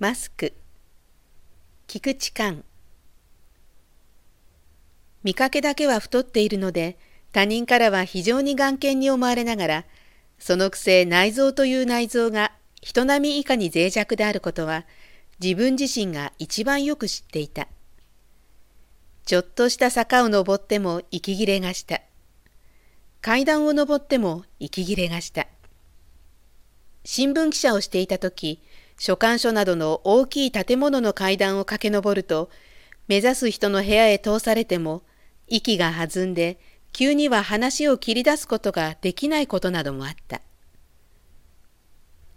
マスク菊池寛見かけだけは太っているので他人からは非常に眼見に思われながらそのくせ内臓という内臓が人並み以下に脆弱であることは自分自身が一番よく知っていた。ちょっとした坂を登っても息切れがした。階段を登っても息切れがした。新聞記者をしていた時、書簡所などの大きい建物の階段を駆け上ると、目指す人の部屋へ通されても、息が弾んで、急には話を切り出すことができないことなどもあった。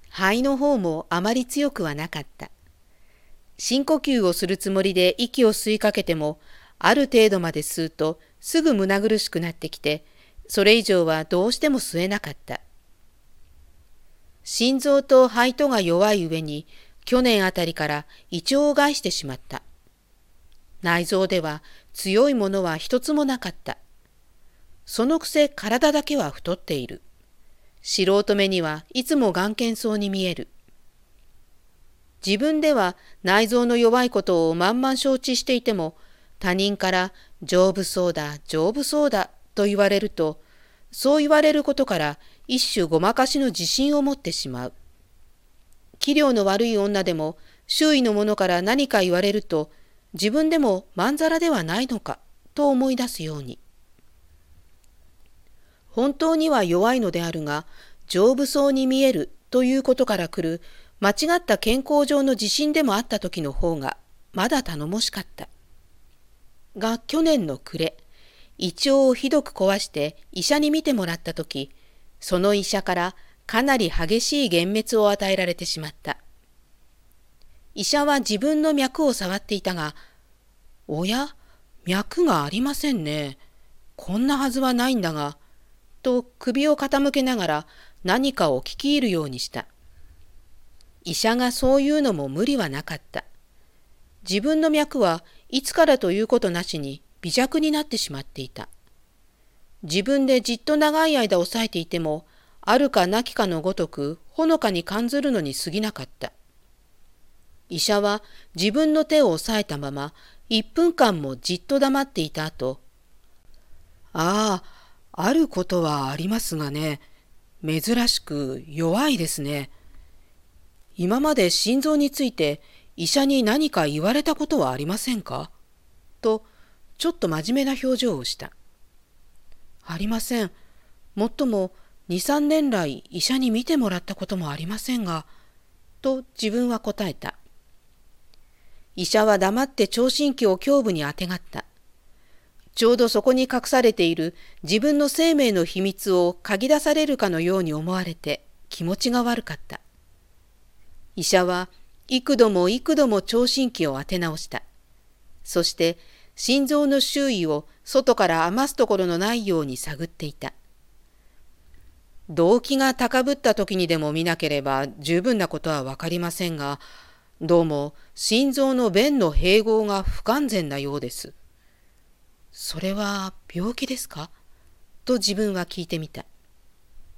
肺の方もあまり強くはなかった。深呼吸をするつもりで息を吸いかけても、ある程度まで吸うとすぐ胸苦しくなってきて、それ以上はどうしても吸えなかった。心臓と肺とが弱い上に、去年あたりから胃腸を害してしまった。内臓では強いものは一つもなかった。そのくせ体だけは太っている。素人目にはいつも眼見そうに見える。自分では内臓の弱いことを満々承知していても、他人から丈夫そうだ、丈夫そうだと言われると、そう言われることから一種ごまかしの自信を持ってしまう。器量の悪い女でも周囲の者から何か言われると自分でもまんざらではないのかと思い出すように。本当には弱いのであるが丈夫そうに見えるということからくる間違った健康上の自信でもあった時の方がまだ頼もしかった。が去年の暮れ胃腸をひどく壊して医者に診てもらった時その医者からかなり激しい幻滅を与えられてしまった。医者は自分の脈を触っていたが、おや、脈がありませんね。こんなはずはないんだが、と首を傾けながら何かを聞き入るようにした。医者がそういうのも無理はなかった。自分の脈はいつからということなしに微弱になってしまっていた。自分でじっと長い間抑えていても、あるかなきかのごとくほのかに感ずるのに過ぎなかった。医者は自分の手を押さえたまま一分間もじっと黙っていた後、ああ、あることはありますがね、珍しく弱いですね。今まで心臓について医者に何か言われたことはありませんか？と、ちょっと真面目な表情をした。ありません。もっとも2、3年来医者に診てもらったこともありませんが、と自分は答えた。医者は黙って聴診器を胸部にあてがった。ちょうどそこに隠されている自分の生命の秘密を嗅ぎ出されるかのように思われて気持ちが悪かった。医者は幾度も幾度も聴診器を当て直した。そして心臓の周囲を外から余すところのないように探っていた。動機が高ぶった時にでも見なければ十分なことはわかりませんが、どうも心臓の弁の併合が不完全なようです。それは病気ですか？と自分は聞いてみた。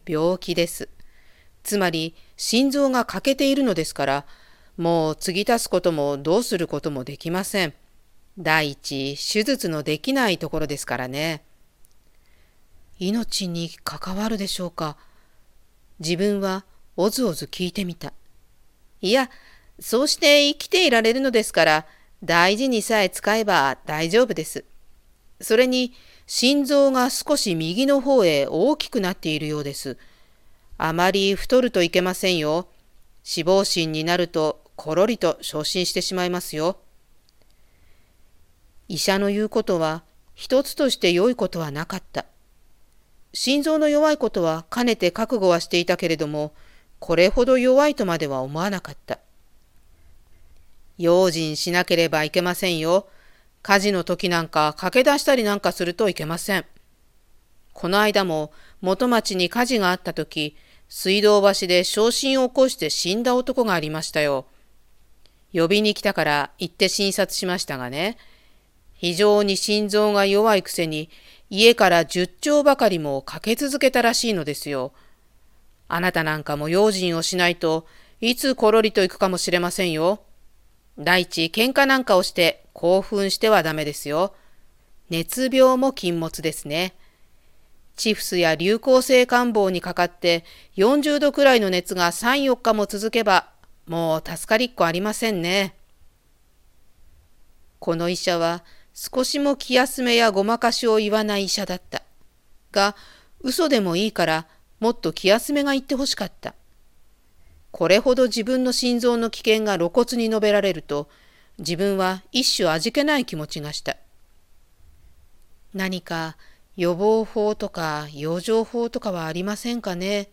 病気です。つまり心臓が欠けているのですから、もう継ぎ足すこともどうすることもできません。第一、手術のできないところですからね。命に関わるでしょうか。自分はおずおず聞いてみた。いや、そうして生きていられるのですから、大事にさえ使えば大丈夫です。それに、心臓が少し右の方へ大きくなっているようです。あまり太るといけませんよ。死亡心になるところりと昇進してしまいますよ。医者の言うことは一つとして良いことはなかった。心臓の弱いことはかねて覚悟はしていたけれども、これほど弱いとまでは思わなかった。用心しなければいけませんよ。火事の時なんか駆け出したりなんかするといけません。この間も元町に火事があった時、水道橋で昇進を起こして死んだ男がありましたよ。呼びに来たから行って診察しましたがね、非常に心臓が弱いくせに家から十丁ばかりもかけ続けたらしいのですよ。あなたなんかも用心をしないといつころりと行くかもしれませんよ。第一、喧嘩なんかをして興奮してはダメですよ。熱病も禁物ですね。チフスや流行性感冒にかかって40度くらいの熱が3、4日も続けばもう助かりっこありませんね。この医者は少しも気休めやごまかしを言わない医者だった。が、嘘でもいいからもっと気休めが言ってほしかった。これほど自分の心臓の危険が露骨に述べられると、自分は一種味気ない気持ちがした。何か予防法とか養生法とかはありませんかね？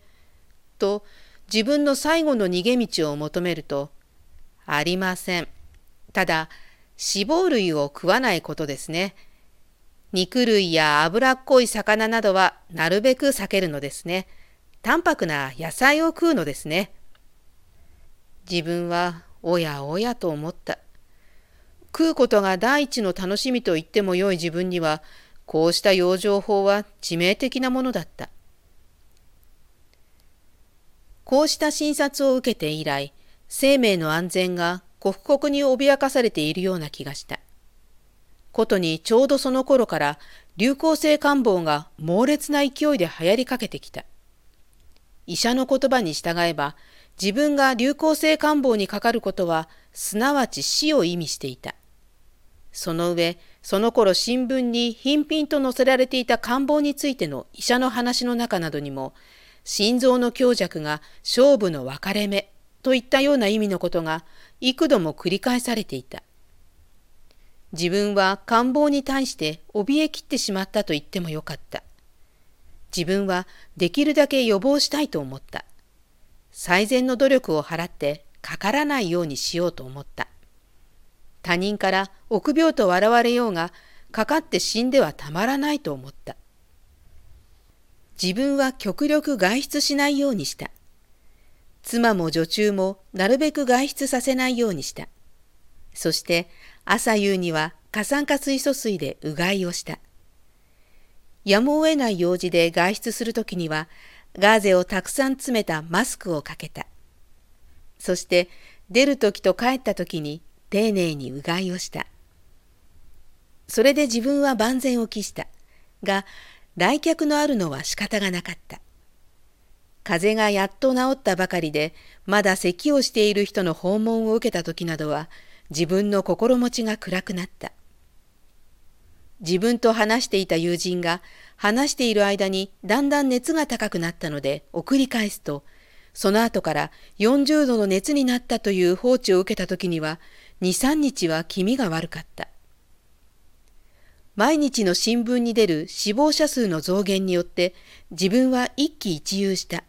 と自分の最後の逃げ道を求めると、ありません。ただ、脂肪類を食わないことですね。肉類や脂っこい魚などはなるべく避けるのですね。淡白な野菜を食うのですね。自分はおやおやと思った。食うことが第一の楽しみと言ってもよい自分には、こうした養生法は致命的なものだった。こうした診察を受けて以来、生命の安全が刻々に脅かされているような気がした。ことにちょうどその頃から流行性感冒が猛烈な勢いで流行りかけてきた。医者の言葉に従えば、自分が流行性感冒にかかることは、すなわち死を意味していた。その上、その頃新聞に頻々と載せられていた感冒についての医者の話の中などにも、心臓の強弱が勝負の分かれ目といったような意味のことが幾度も繰り返されていた。自分は官房に対して怯えきってしまったと言ってもよかった。自分はできるだけ予防したいと思った。最善の努力を払ってかからないようにしようと思った。他人から臆病と笑われようが、かかって死んではたまらないと思った。自分は極力外出しないようにした。妻も女中もなるべく外出させないようにした。そして朝夕には過酸化水素水でうがいをした。やむを得ない用事で外出するときにはガーゼをたくさん詰めたマスクをかけた。そして出るときと帰ったときに丁寧にうがいをした。それで自分は万全を期した。が、来客のあるのは仕方がなかった。風邪がやっと治ったばかりで、まだ咳をしている人の訪問を受けた時などは、自分の心持ちが暗くなった。自分と話していた友人が話している間にだんだん熱が高くなったので送り返すと、その後から40度の熱になったという放置を受けた時には、2、3日は気味が悪かった。毎日の新聞に出る死亡者数の増減によって自分は一喜一憂した。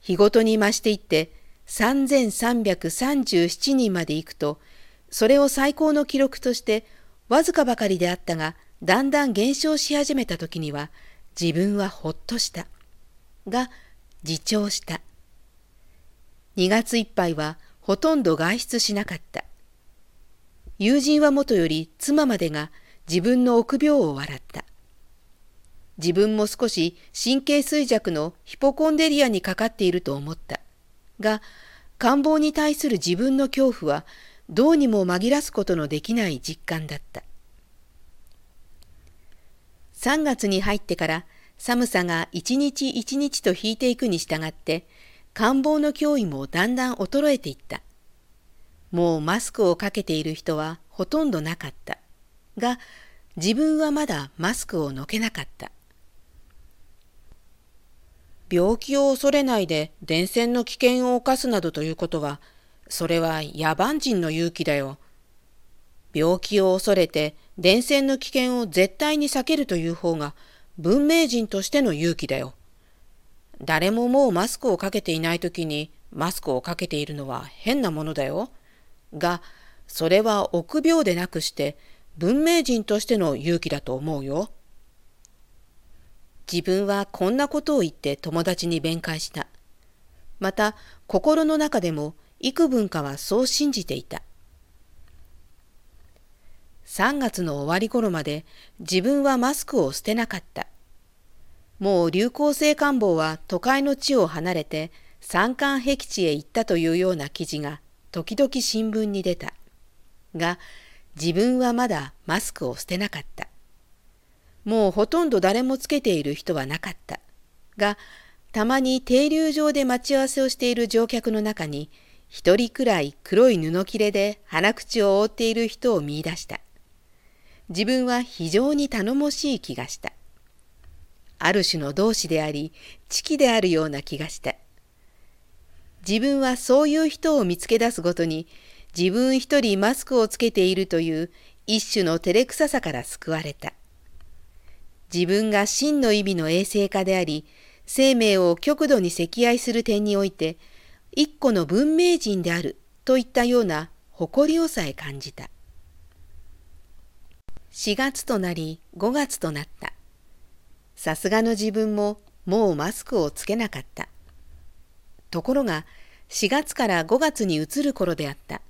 日ごとに増していって3337人まで行くと、それを最高の記録としてわずかばかりであったが、だんだん減少し始めた時には自分はほっとした。が、自重した。2月いっぱいはほとんど外出しなかった。友人はもとより妻までが自分の臆病を笑った。自分も少し神経衰弱のヒポコンデリアにかかっていると思った。が、官房に対する自分の恐怖はどうにも紛らすことのできない実感だった。3月に入ってから寒さが一日一日と引いていくに従って、官房の脅威もだんだん衰えていった。もうマスクをかけている人はほとんどなかった。が、自分はまだマスクをのけなかった。病気を恐れないで伝染の危険を冒すなどということは、それは野蛮人の勇気だよ。病気を恐れて伝染の危険を絶対に避けるという方が文明人としての勇気だよ。誰ももうマスクをかけていない時にマスクをかけているのは変なものだよ。が、それは臆病でなくして文明人としての勇気だと思うよ。自分はこんなことを言って友達に弁解した。また心の中でも幾分かはそう信じていた。3月の終わり頃まで自分はマスクを捨てなかった。もう流行性感冒は都会の地を離れて山間僻地へ行ったというような記事が時々新聞に出た。が、自分はまだマスクを捨てなかった。もうほとんど誰もつけている人はなかった。が、たまに停留場で待ち合わせをしている乗客の中に、一人くらい黒い布切れで鼻口を覆っている人を見出した。自分は非常に頼もしい気がした。ある種の同志であり、知己であるような気がした。自分はそういう人を見つけ出すごとに、自分一人マスクをつけているという一種の照れくささから救われた。自分が真の意味の衛生家であり、生命を極度に溺愛する点において、一個の文明人であるといったような誇りをさえ感じた。4月となり5月となった。さすがの自分ももうマスクをつけなかった。ところが4月から5月に移る頃であった。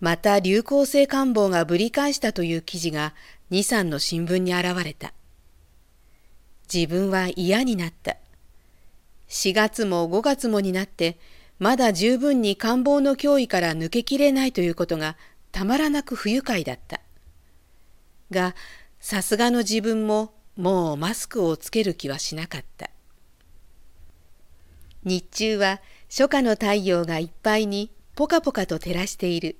また流行性感冒がぶり返したという記事が2、3の新聞に現れた。自分は嫌になった。4月も5月もになってまだ十分に感冒の脅威から抜けきれないということがたまらなく不愉快だった。が、さすがの自分ももうマスクをつける気はしなかった。日中は初夏の太陽がいっぱいにポカポカと照らしている。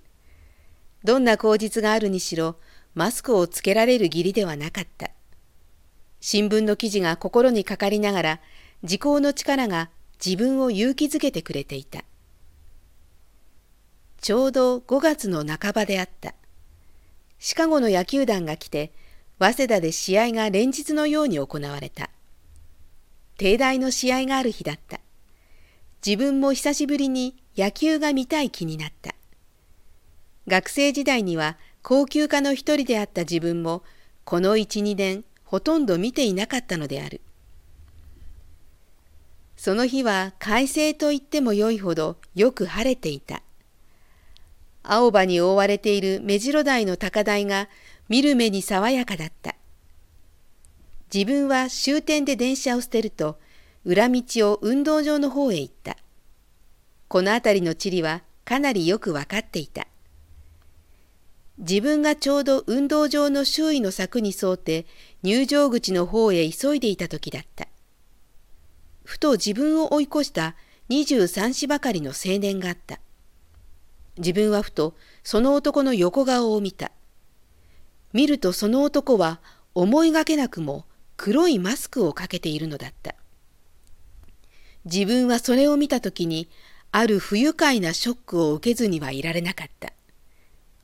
どんな口実があるにしろマスクをつけられる義理ではなかった。新聞の記事が心にかかりながら時効の力が自分を勇気づけてくれていた。ちょうど5月の半ばであった。シカゴの野球団が来て、早稲田で試合が連日のように行われた。帝大の試合がある日だった。自分も久しぶりに野球が見たい気になった。学生時代には高級家の一人であった自分も、この一、二年ほとんど見ていなかったのである。その日は快晴と言ってもよいほどよく晴れていた。青葉に覆われている目白台の高台が見る目に爽やかだった。自分は終点で電車を捨てると、裏道を運動場の方へ行った。この辺りの地理はかなりよくわかっていた。自分がちょうど運動場の周囲の柵に沿って入場口の方へ急いでいた時だった。ふと自分を追い越した23子ばかりの青年があった。自分はふとその男の横顔を見た。見るとその男は思いがけなくも黒いマスクをかけているのだった。自分はそれを見たときにある不愉快なショックを受けずにはいられなかった。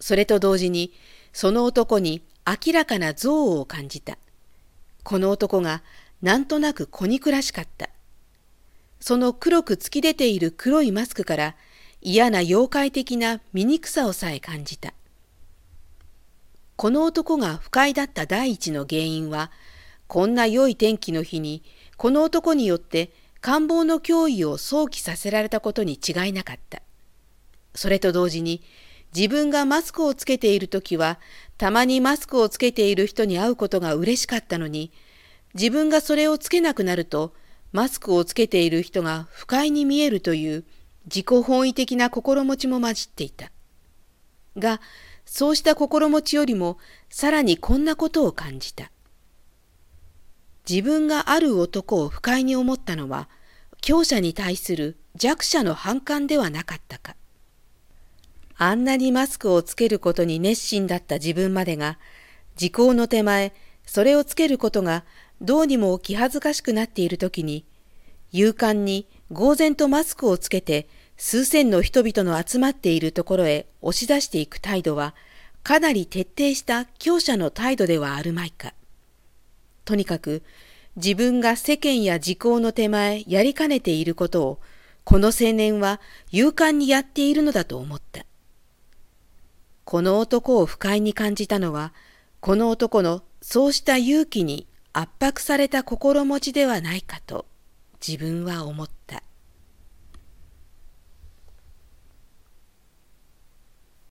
それと同時にその男に明らかな憎悪を感じた。この男がなんとなく子憎らしかった。その黒く突き出ている黒いマスクから嫌な妖怪的な醜さをさえ感じた。この男が不快だった第一の原因は、こんな良い天気の日に、この男によって官房の脅威を想起させられたことに違いなかった。それと同時に、自分がマスクをつけている時は、たまにマスクをつけている人に会うことが嬉しかったのに、自分がそれをつけなくなると、マスクをつけている人が不快に見えるという自己本位的な心持ちも混じっていた。が、そうした心持ちよりもさらにこんなことを感じた。自分がある男を不快に思ったのは、強者に対する弱者の反感ではなかったか。あんなにマスクをつけることに熱心だった自分までが、時効の手前、それをつけることがどうにも気恥ずかしくなっている時に、勇敢に呆然とマスクをつけて数千の人々の集まっているところへ押し出していく態度は、かなり徹底した強者の態度ではあるまいか。とにかく、自分が世間や時効の手前やりかねていることを、この青年は勇敢にやっているのだと思った。この男を不快に感じたのは、この男のそうした勇気に圧迫された心持ちではないかと自分は思った。